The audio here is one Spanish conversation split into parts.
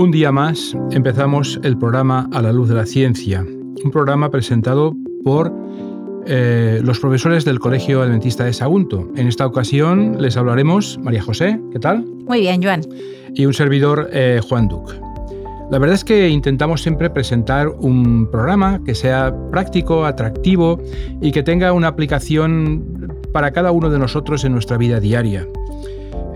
Un día más empezamos el programa A la luz de la ciencia, un programa presentado por eh, los profesores del Colegio Adventista de Sagunto. En esta ocasión les hablaremos María José, ¿qué tal? Muy bien, Joan. Y un servidor, eh, Juan Duc. La verdad es que intentamos siempre presentar un programa que sea práctico, atractivo y que tenga una aplicación para cada uno de nosotros en nuestra vida diaria.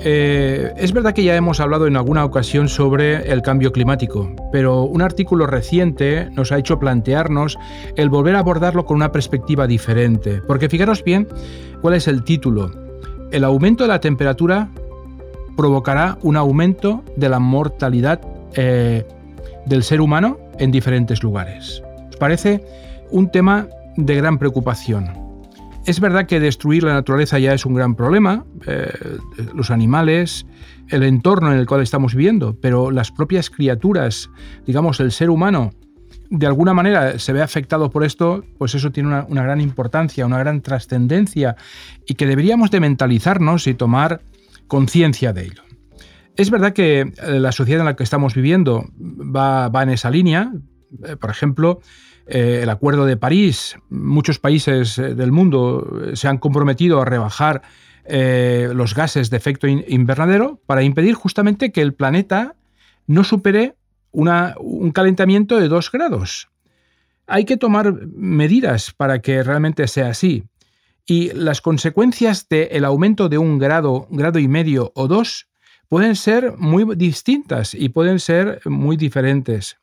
Eh, es verdad que ya hemos hablado en alguna ocasión sobre el cambio climático, pero un artículo reciente nos ha hecho plantearnos el volver a abordarlo con una perspectiva diferente. Porque fijaros bien cuál es el título. El aumento de la temperatura provocará un aumento de la mortalidad eh, del ser humano en diferentes lugares. ¿Os parece un tema de gran preocupación? Es verdad que destruir la naturaleza ya es un gran problema, eh, los animales, el entorno en el cual estamos viviendo, pero las propias criaturas, digamos el ser humano, de alguna manera se ve afectado por esto, pues eso tiene una, gran importancia, una gran trascendencia y que deberíamos de mentalizarnos y tomar conciencia de ello. Es verdad que eh, la sociedad en la que estamos viviendo va, va en esa línea. Eh, por ejemplo, eh, el Acuerdo de París, muchos países eh, del mundo eh, se han comprometido a rebajar los gases de efecto invernadero para impedir justamente que el planeta no supere un calentamiento de 2 grados. Hay que tomar medidas para que realmente sea así. Y las consecuencias del aumento de un grado, grado y medio o dos pueden ser muy distintas y pueden ser muy diferentes.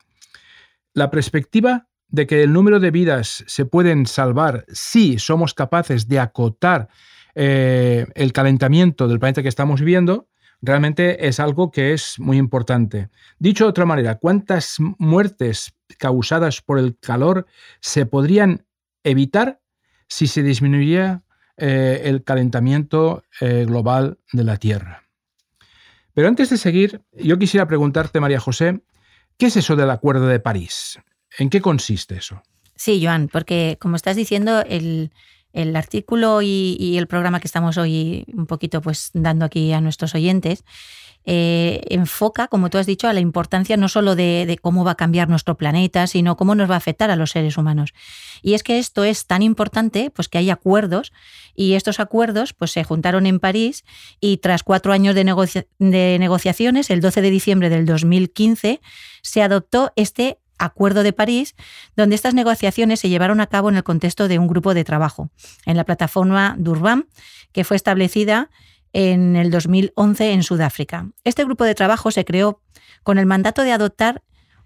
La perspectiva de que el número de vidas se pueden salvar si somos capaces de acotar eh, el calentamiento del planeta que estamos viviendo, realmente es algo que es muy importante. Dicho de otra manera, ¿cuántas muertes causadas por el calor se podrían evitar si se disminuiría eh, el calentamiento eh, global de la Tierra? Pero antes de seguir, yo quisiera preguntarte, María José, ¿qué es eso del Acuerdo de París? ¿En qué consiste eso? Sí, Joan, porque como estás diciendo, el, artículo y, el programa que estamos hoy un poquito pues dando aquí a nuestros oyentes eh, enfoca, como tú has dicho, a la importancia no solo de, cómo va a cambiar nuestro planeta, sino cómo nos va a afectar a los seres humanos. Y es que esto es tan importante, pues que hay acuerdos y estos acuerdos pues se juntaron en París y tras cuatro años de, de negociaciones, el 12 de diciembre del 2015 se adoptó este Acuerdo de París, donde estas negociaciones se llevaron a cabo en el contexto de un grupo de trabajo, en la plataforma Durban, que fue establecida en el 2011 en Sudáfrica. Este grupo de trabajo se creó con el mandato de adoptar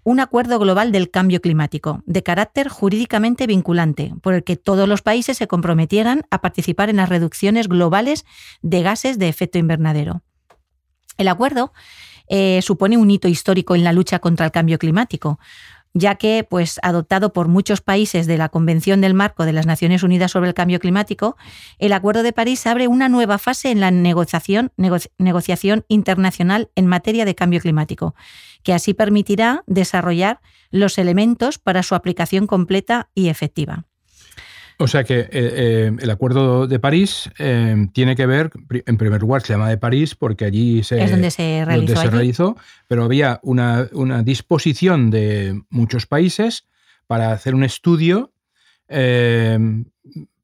un acuerdo global del cambio climático, de carácter jurídicamente vinculante, por el que todos los países se comprometieran a participar en las reducciones globales de gases de efecto invernadero. El acuerdo eh, supone un hito histórico en la lucha contra el cambio climático, ya que, pues, adoptado por muchos países de la Convención del Marco de las Naciones Unidas sobre el Cambio Climático, el Acuerdo de París abre una nueva fase en la negociación, negociación internacional en materia de cambio climático, que así permitirá desarrollar los elementos para su aplicación completa y efectiva. O sea que eh, eh, el Acuerdo de París eh, tiene que ver, en primer lugar, se llama de París porque allí se, es donde se realizó, pero había una, disposición de muchos países para hacer un estudio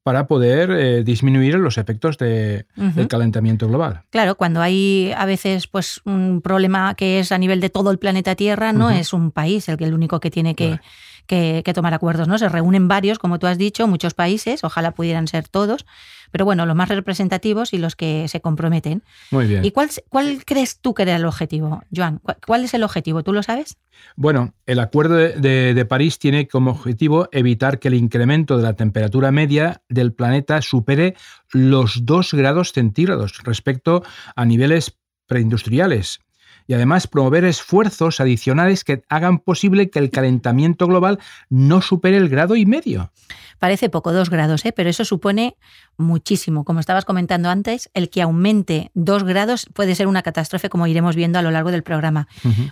para poder disminuir los efectos del calentamiento global. Claro, cuando hay a veces pues un problema que es a nivel de todo el planeta Tierra, no es un país el que el único que tiene que que, tomar acuerdos, ¿no? Se reúnen varios, como tú has dicho, muchos países, ojalá pudieran ser todos, pero bueno, los más representativos y los que se comprometen. Muy bien. ¿Y cuál, cuál crees tú que era el objetivo, Joan? ¿Cuál es el objetivo? ¿Tú lo sabes? Bueno, el Acuerdo de, de, París tiene como objetivo evitar que el incremento de la temperatura media del planeta supere los 2 grados centígrados respecto a niveles preindustriales y además promover esfuerzos adicionales que hagan posible que el calentamiento global no supere el grado y medio. Parece poco, dos grados, ¿eh? pero eso supone muchísimo. Como estabas comentando antes, el que aumente dos grados puede ser una catástrofe, como iremos viendo a lo largo del programa.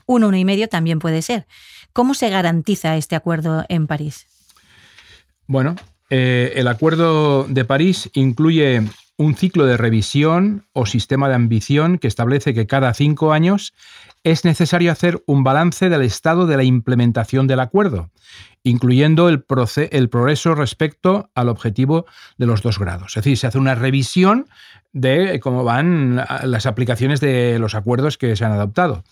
Un uno y medio también puede ser. ¿Cómo se garantiza este acuerdo en París? Bueno, eh, el Acuerdo de París incluye un ciclo de revisión o sistema de ambición que establece que cada cinco años es necesario hacer un balance del estado de la implementación del acuerdo, incluyendo el, el, progreso respecto al objetivo de los dos grados. Es decir, se hace una revisión de cómo van las aplicaciones de los acuerdos que se han adoptado.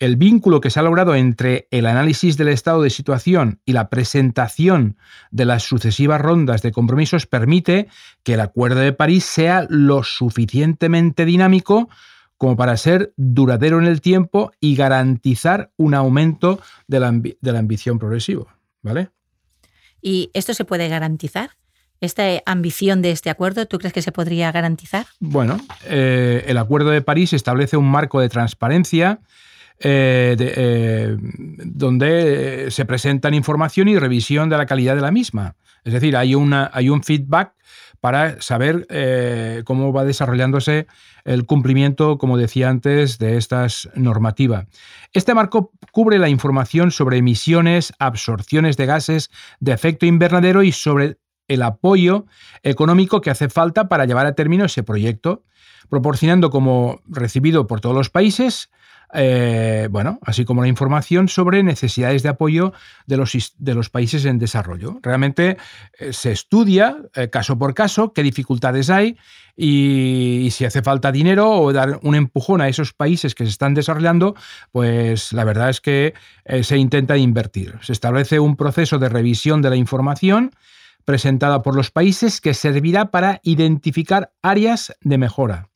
El vínculo que se ha logrado entre el análisis del estado de situación y la presentación de las sucesivas rondas de compromisos permite que el Acuerdo de París sea lo suficientemente dinámico como para ser duradero en el tiempo y garantizar un aumento de la, ambición progresivo. ¿Vale? ¿Y esto se puede garantizar? ¿Esta ambición de este acuerdo, tú crees que se podría garantizar? Bueno, eh, el Acuerdo de París establece un marco de transparencia eh, eh, donde se presentan información y revisión de la calidad de la misma. Es decir, hay, una, hay un feedback para saber cómo va desarrollándose el cumplimiento, como decía antes, de estas normativas. Este marco cubre la información sobre emisiones, absorciones de gases de efecto invernadero y sobre el apoyo económico que hace falta para llevar a término ese proyecto, proporcionando como recibido por todos los países, eh, bueno, así como la información sobre necesidades de apoyo de los, de los países en desarrollo. Realmente eh, se estudia eh, caso por caso qué dificultades hay y, y, si hace falta dinero o dar un empujón a esos países que se están desarrollando, pues la verdad es que se intenta invertir. Se establece un proceso de revisión de la información presentada por los países que servirá para identificar áreas de mejora.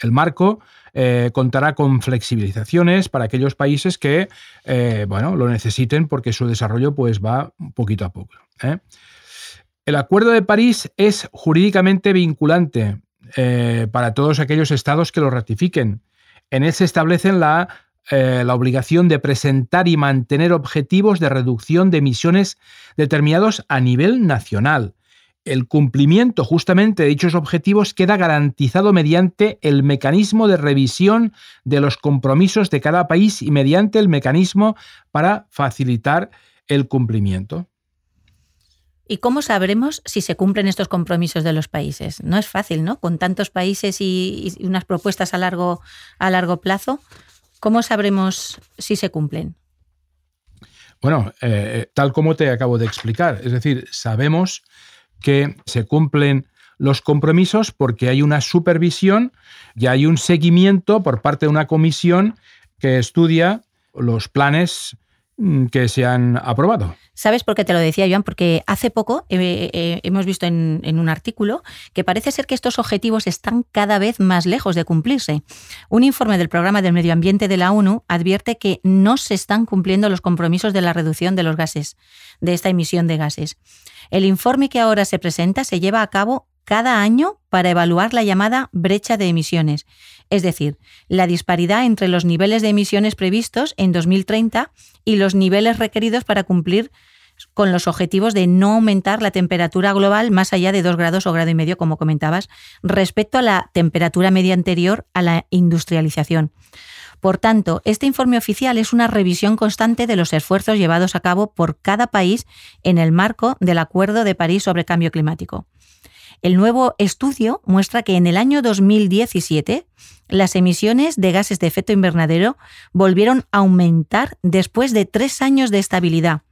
El marco eh, contará con flexibilizaciones para aquellos países que eh, bueno, lo necesiten porque su desarrollo pues, va poquito a poco. ¿eh? El Acuerdo de París es jurídicamente vinculante para todos aquellos estados que lo ratifiquen. En él se establecen la la obligación de presentar y mantener objetivos de reducción de emisiones determinados a nivel nacional. El cumplimiento justamente de dichos objetivos queda garantizado mediante el mecanismo de revisión de los compromisos de cada país y mediante el mecanismo para facilitar el cumplimiento. ¿Y cómo sabremos si se cumplen estos compromisos de los países? No es fácil, ¿no? Con tantos países y, unas propuestas a largo, a largo plazo. ¿Cómo sabremos si se cumplen? Bueno, eh, tal como te acabo de explicar, es decir, sabemos que se cumplen los compromisos porque hay una supervisión y hay un seguimiento por parte de una comisión que estudia los planes que se han aprobado. ¿Sabes por qué te lo decía, Joan? Porque hace poco eh, eh, hemos visto en, un artículo que parece ser que estos objetivos están cada vez más lejos de cumplirse. Un informe del Programa del Medio Ambiente de la ONU advierte que no se están cumpliendo los compromisos de la reducción de los gases, de esta emisión de gases. El informe que ahora se presenta se lleva a cabo cada año para evaluar la llamada brecha de emisiones, es decir, la disparidad entre los niveles de emisiones previstos en 2030 y los niveles requeridos para cumplir con los objetivos de no aumentar la temperatura global más allá de 2 grados o grado y medio, como comentabas, respecto a la temperatura media anterior a la industrialización. Por tanto, este informe oficial es una revisión constante de los esfuerzos llevados a cabo por cada país en el marco del Acuerdo de París sobre Cambio Climático. El nuevo estudio muestra que en el año 2017 las emisiones de gases de efecto invernadero volvieron a aumentar después de tres años de estabilidad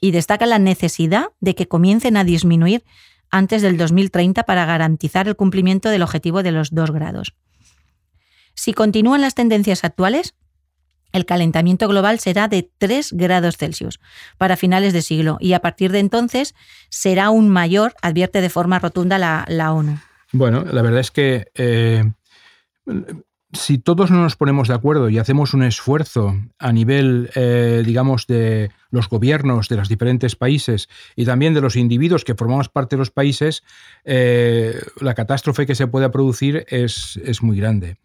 y destaca la necesidad de que comiencen a disminuir antes del 2030 para garantizar el cumplimiento del objetivo de los dos grados. Si continúan las tendencias actuales, el calentamiento global será de 3 grados Celsius para finales de siglo y a partir de entonces será aún mayor, advierte de forma rotunda la, ONU. Bueno, la verdad es que eh, si todos no nos ponemos de acuerdo y hacemos un esfuerzo a nivel, eh, digamos, de los gobiernos de los diferentes países y también de los individuos que formamos parte de los países, eh, la catástrofe que se pueda producir es, es muy grande.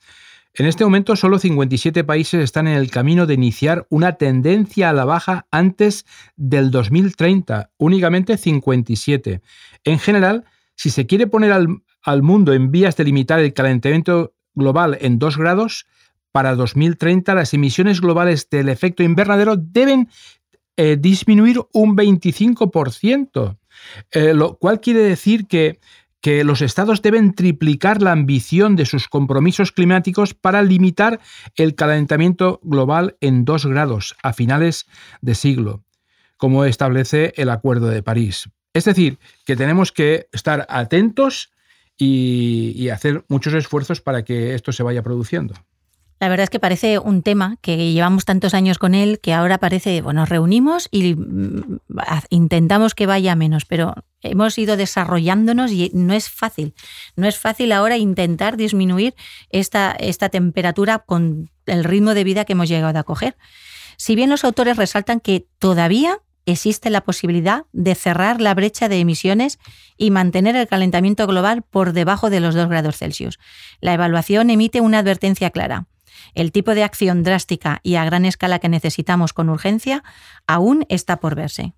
En este momento, solo 57 países están en el camino de iniciar una tendencia a la baja antes del 2030, únicamente 57. En general, si se quiere poner al, mundo en vías de limitar el calentamiento global en 2 grados, para 2030 las emisiones globales del efecto invernadero deben eh, disminuir un 25%, eh, lo cual quiere decir que, que los estados deben triplicar la ambición de sus compromisos climáticos para limitar el calentamiento global en 2 grados a finales de siglo, como establece el Acuerdo de París. Es decir, que tenemos que estar atentos y, hacer muchos esfuerzos para que esto se vaya produciendo. La verdad es que parece un tema que llevamos tantos años con él que ahora parece, bueno, nos reunimos y mm, intentamos que vaya menos, pero hemos ido desarrollándonos y no es fácil. No es fácil ahora intentar disminuir esta, esta temperatura con el ritmo de vida que hemos llegado a coger. Si bien los autores resaltan que todavía existe la posibilidad de cerrar la brecha de emisiones y mantener el calentamiento global por debajo de los 2 grados Celsius. La evaluación emite una advertencia clara el tipo de acción drástica y a gran escala que necesitamos con urgencia aún está por verse.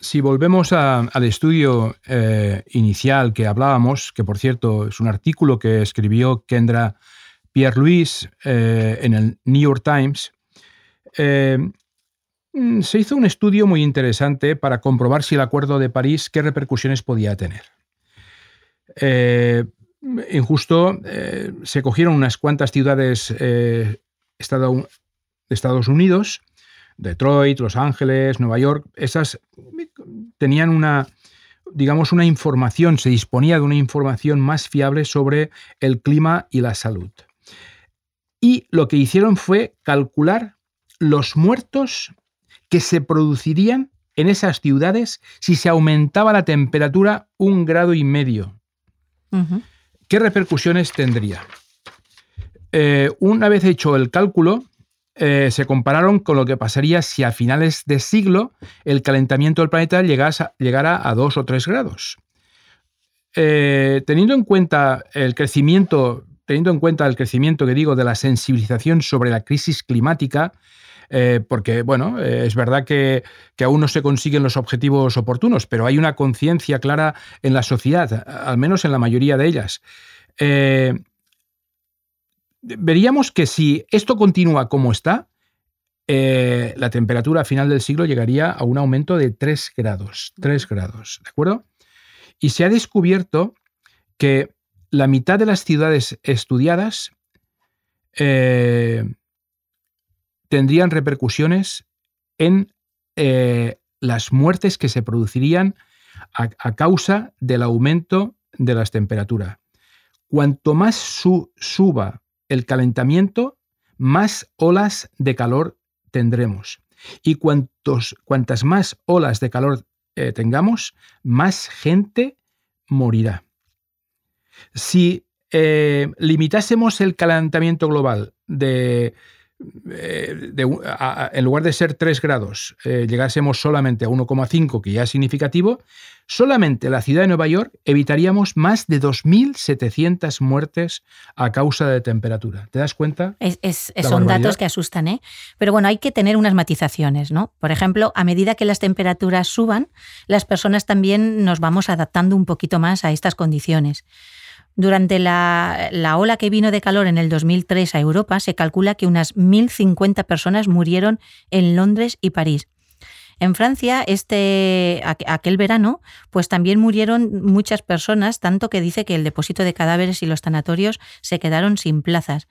Si volvemos al estudio eh, inicial que hablábamos, que por cierto es un artículo que escribió Kendra Pierre-Louis eh, en el New York Times, eh, se hizo un estudio muy interesante para comprobar si el Acuerdo de París qué repercusiones podía tener injusto, eh, se cogieron unas cuantas ciudades eh, de Estados Unidos, Detroit, Los Ángeles, Nueva York, esas tenían una, digamos, una información, se disponía de una información más fiable sobre el clima y la salud. Y lo que hicieron fue calcular los muertos que se producirían en esas ciudades si se aumentaba la temperatura un grado y medio. ¿Qué repercusiones tendría? Eh, una vez hecho el cálculo, eh, se compararon con lo que pasaría si a finales de siglo el calentamiento del planeta llegara a 2 o 3 grados. Eh, teniendo en cuenta el crecimiento, teniendo en cuenta el crecimiento que digo de la sensibilización sobre la crisis climática, porque bueno, es verdad que, aún no se consiguen los objetivos oportunos, pero hay una conciencia clara en la sociedad, al menos en la mayoría de ellas. Eh, veríamos que si esto continúa como está, eh, la temperatura a final del siglo llegaría a un aumento de 3 grados. 3 grados, ¿de acuerdo? Y se ha descubierto que la mitad de las ciudades estudiadas eh, tendrían repercusiones en las muertes que se producirían a, causa del aumento de las temperaturas. Cuanto más suba el calentamiento, más olas de calor tendremos. Y cuantas más olas de calor eh, tengamos, más gente morirá. Si eh, limitásemos el calentamiento global de eh, en lugar de ser 3 grados, eh, llegásemos solamente a 1,5, que ya es significativo, solamente en la ciudad de Nueva York evitaríamos más de 2.700 muertes a causa de temperatura. ¿Te das cuenta? son datos que asustan, ¿eh? Pero bueno, hay que tener unas matizaciones, ¿no? Por ejemplo, a medida que las temperaturas suban, las personas también nos vamos adaptando un poquito más a estas condiciones. Durante la, ola que vino de calor en el 2003 a Europa, se calcula que unas 1.050 personas murieron en Londres y París. En Francia, este, aquel verano, pues también murieron muchas personas, tanto que dice que el depósito de cadáveres y los tanatorios se quedaron sin plazas.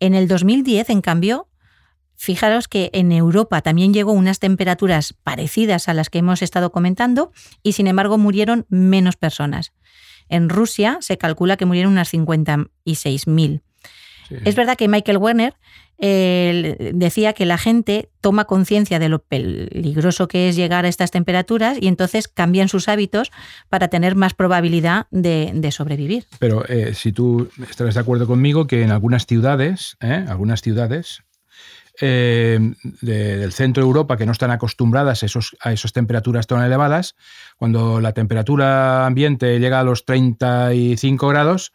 En el 2010, en cambio, fijaros que en Europa también llegó unas temperaturas parecidas a las que hemos estado comentando y sin embargo murieron menos personas. En Rusia se calcula que murieron unas 56.000. Es verdad que Michael Werner decía que la gente toma conciencia de lo peligroso que es llegar a estas temperaturas y entonces cambian sus hábitos para tener más probabilidad de, sobrevivir. Pero eh, si tú estás de acuerdo conmigo que en algunas ciudades, ¿eh? algunas ciudades eh, del centro de Europa que no están acostumbradas a, esos, a esas temperaturas tan elevadas, cuando la temperatura ambiente llega a los 35 grados,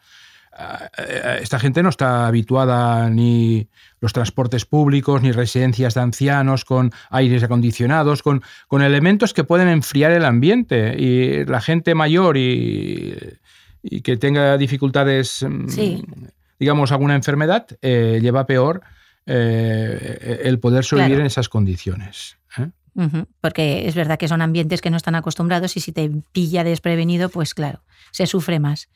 eh, esta gente no está habituada ni los transportes públicos, ni residencias de ancianos con aires acondicionados, con, con elementos que pueden enfriar el ambiente. Y la gente mayor y, que tenga dificultades, mm, digamos, alguna enfermedad, eh, lleva peor eh, el poder sobrevivir en esas condiciones. ¿eh? Porque es verdad que son ambientes que no están acostumbrados y si te pilla desprevenido, pues claro, se sufre más.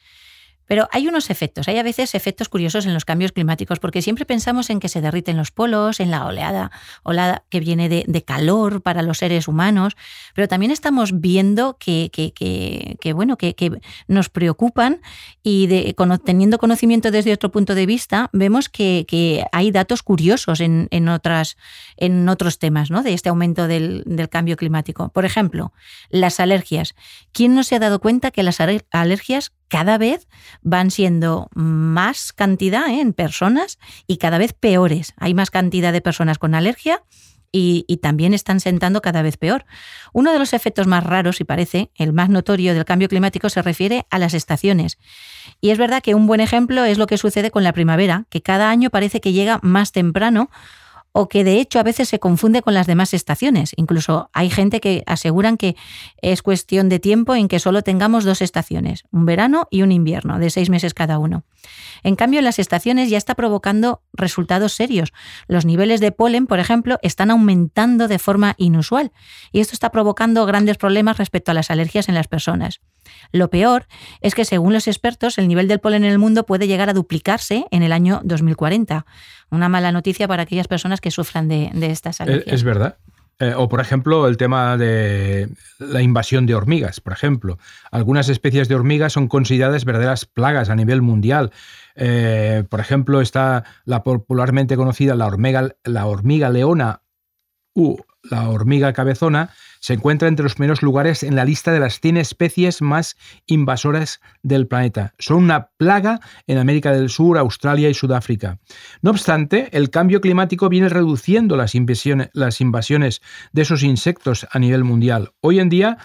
Pero hay unos efectos, hay a veces efectos curiosos en los cambios climáticos, porque siempre pensamos en que se derriten los polos, en la oleada, oleada que viene de, calor para los seres humanos, pero también estamos viendo que, que, bueno, que, nos preocupan y teniendo conocimiento desde otro punto de vista, vemos que, hay datos curiosos en, otras, en otros temas ¿no? de este aumento del cambio climático. Por ejemplo, las alergias. ¿Quién no se ha dado cuenta que las alergias cada vez van siendo más cantidad ¿eh? en personas y cada vez peores. Hay más cantidad de personas con alergia y, también están sentando cada vez peor. Uno de los efectos más raros, y parece el más notorio del cambio climático, se refiere a las estaciones. Y es verdad que un buen ejemplo es lo que sucede con la primavera, que cada año parece que llega más temprano o que de hecho a veces se confunde con las demás estaciones. Incluso hay gente que aseguran que es cuestión de tiempo en que solo tengamos dos estaciones, un verano y un invierno, de seis meses cada uno. En cambio, las estaciones ya está provocando resultados serios. Los niveles de polen, por ejemplo, están aumentando de forma inusual y esto está provocando grandes problemas respecto a las alergias en las personas. Lo peor es que, según los expertos, el nivel del polen en el mundo puede llegar a duplicarse en el año 2040. Una mala noticia para aquellas personas que sufran de, estas alergias. Es, verdad. Eh, o, por ejemplo, el tema de la invasión de hormigas, por ejemplo. Algunas especies de hormigas son consideradas verdaderas plagas a nivel mundial. Eh, por ejemplo, está la popularmente conocida la hormiga, la hormiga leona u la hormiga cabezona, se encuentra entre los primeros lugares en la lista de las 100 especies más invasoras del planeta. Son una plaga en América del Sur, Australia y Sudáfrica. No obstante, el cambio climático viene reduciendo las invasiones, las invasiones de esos insectos a nivel mundial. Hoy en día,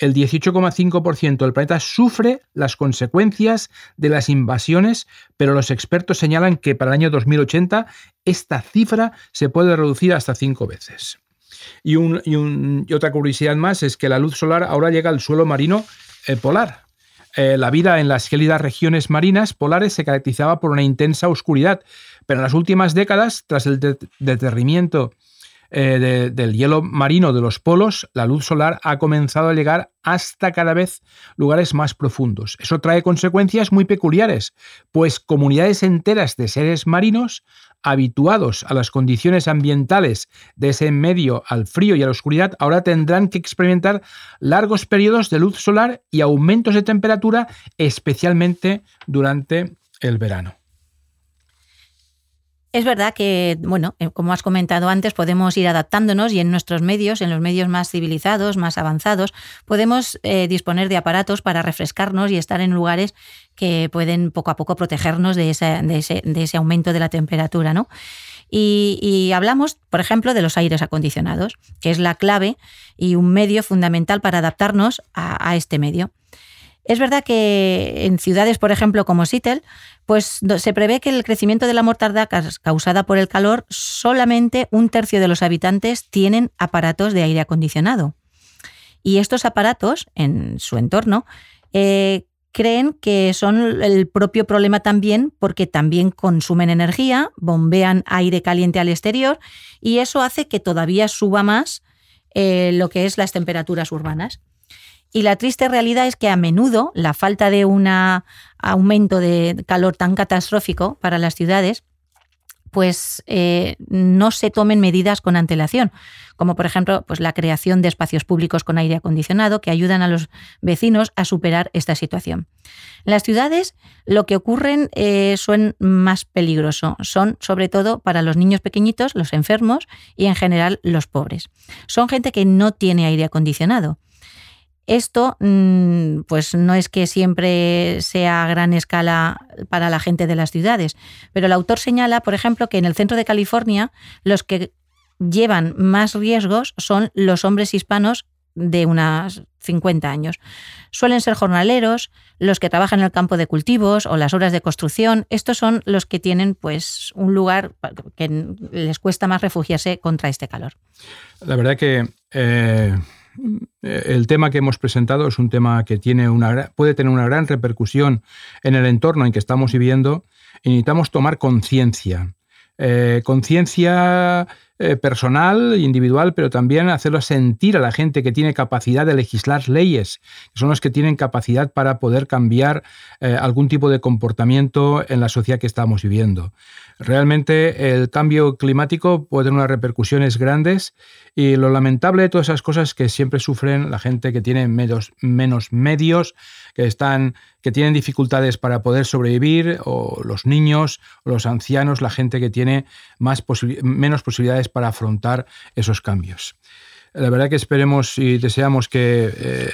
el 18,5% del planeta sufre las consecuencias de las invasiones, pero los expertos señalan que para el año 2080 esta cifra se puede reducir hasta cinco veces. Y, otra curiosidad más es que la luz solar ahora llega al suelo marino eh, polar. Eh, la vida en las gélidas regiones marinas polares se caracterizaba por una intensa oscuridad, pero en las últimas décadas, tras el deterrimiento eh, del hielo marino de los polos, la luz solar ha comenzado a llegar hasta cada vez lugares más profundos. Eso trae consecuencias muy peculiares, pues comunidades enteras de seres marinos habituados a las condiciones ambientales de ese medio al frío y a la oscuridad, ahora tendrán que experimentar largos periodos de luz solar y aumentos de temperatura, especialmente durante el verano. Es verdad que, bueno, eh, como has comentado antes, podemos ir adaptándonos y en nuestros medios, en los medios más civilizados, más avanzados, podemos eh, disponer de aparatos para refrescarnos y estar en lugares que pueden poco a poco protegernos de ese, aumento de la temperatura, ¿no? Y, hablamos, por ejemplo, de los aires acondicionados, que es la clave y un medio fundamental para adaptarnos a este medio. Es verdad que en ciudades, por ejemplo, como Seattle, pues se prevé que el crecimiento de la mortandad causada por el calor, solamente un tercio de los habitantes tienen aparatos de aire acondicionado. Y estos aparatos, en su entorno, eh, creen que son el propio problema también porque también consumen energía, bombean aire caliente al exterior y eso hace que todavía suba más eh, lo que es las temperaturas urbanas. Y la triste realidad es que a menudo la falta de un aumento de calor tan catastrófico para las ciudades pues eh, no se tomen medidas con antelación, como por ejemplo pues la creación de espacios públicos con aire acondicionado que ayudan a los vecinos a superar esta situación. En las ciudades lo que ocurren eh, son más peligroso, son sobre todo para los niños pequeñitos, los enfermos y en general los pobres. Son gente que no tiene aire acondicionado. Esto, mm, pues no es que siempre sea a gran escala para la gente de las ciudades, pero el autor señala, por ejemplo, que en el centro de California los que llevan más riesgos son los hombres hispanos de unos 50 años. Suelen ser jornaleros, los que trabajan en el campo de cultivos o las obras de construcción. Estos son los que tienen pues un lugar que les cuesta más refugiarse contra este calor. La verdad que eh, el tema que hemos presentado es un tema que tiene puede tener una gran repercusión en el entorno en que estamos viviendo y necesitamos tomar conciencia. eh, conciencia eh, personal, individual, pero también hacerlo sentir a la gente que tiene capacidad de legislar leyes, que son los que tienen capacidad para poder cambiar eh, algún tipo de comportamiento en la sociedad que estamos viviendo. Realmente el cambio climático puede tener unas repercusiones grandes y lo lamentable de todas esas cosas que siempre sufren la gente que tiene menos, menos medios, que, están, que tienen dificultades para poder sobrevivir, o los niños, o los ancianos, la gente que tiene más menos posibilidades para afrontar esos cambios. La verdad que esperemos y deseamos que eh,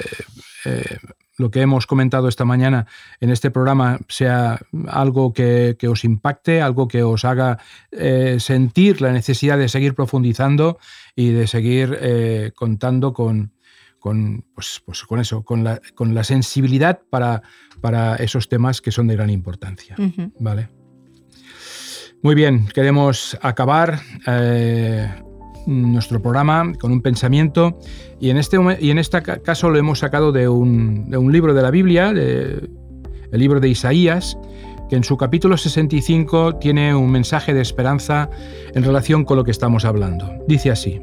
eh, lo que hemos comentado esta mañana en este programa sea algo que, os impacte, algo que os haga eh, sentir la necesidad de seguir profundizando y de seguir eh, contando con, con, pues, pues con eso, con la, con la sensibilidad para, para, esos temas que son de gran importancia. ¿Vale? Muy bien, queremos acabar. Eh, nuestro programa con un pensamiento y en este, y en este caso lo hemos sacado de un, de un libro de la Biblia, el libro de Isaías, que en su capítulo 65 tiene un mensaje de esperanza en relación con lo que estamos hablando. Dice así,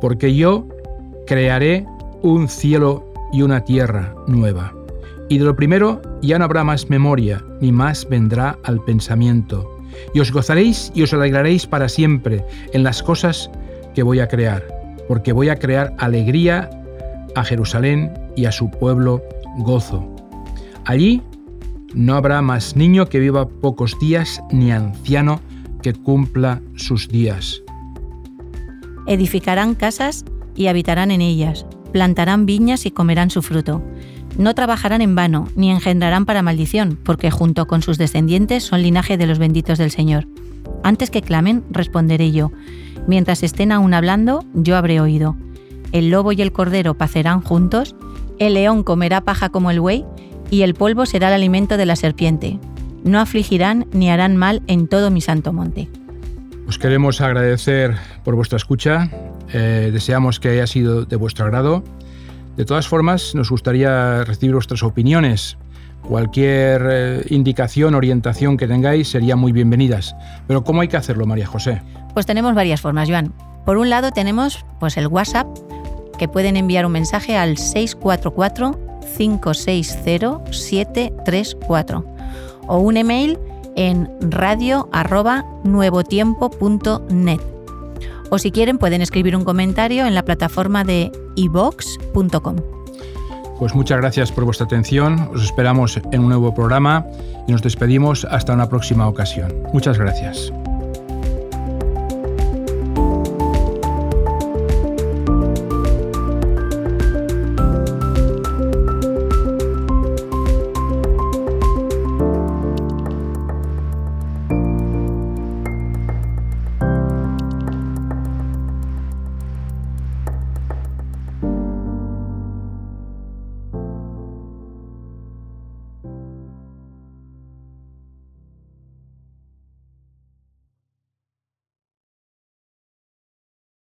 porque yo crearé un cielo y una tierra nueva, y de lo primero ya no habrá más memoria, ni más vendrá al pensamiento y os gozaréis y os alegraréis para siempre en las cosas que voy a crear, porque voy a crear alegría a Jerusalén y a su pueblo gozo. Allí no habrá más niño que viva pocos días, ni anciano que cumpla sus días. Edificarán casas y habitarán en ellas, plantarán viñas y comerán su fruto no trabajarán en vano, ni engendrarán para maldición, porque junto con sus descendientes son linaje de los benditos del Señor. Antes que clamen, responderé yo. Mientras estén aún hablando, yo habré oído. El lobo y el cordero pacerán juntos, el león comerá paja como el buey, y el polvo será el alimento de la serpiente. No afligirán ni harán mal en todo mi santo monte. Os queremos agradecer por vuestra escucha. Eh, deseamos que haya sido de vuestro agrado de todas formas, nos gustaría recibir vuestras opiniones. Cualquier eh, indicación, orientación que tengáis sería muy bienvenidas. Pero ¿cómo hay que hacerlo, María José? Pues tenemos varias formas, Joan. Por un lado tenemos pues el WhatsApp, que pueden enviar un mensaje al 644 560 734 o un email en radio@nuevotiempo.net o si quieren pueden escribir un comentario en la plataforma de ivox.com. Pues muchas gracias por vuestra atención, os esperamos en un nuevo programa y nos despedimos hasta una próxima ocasión. Muchas gracias.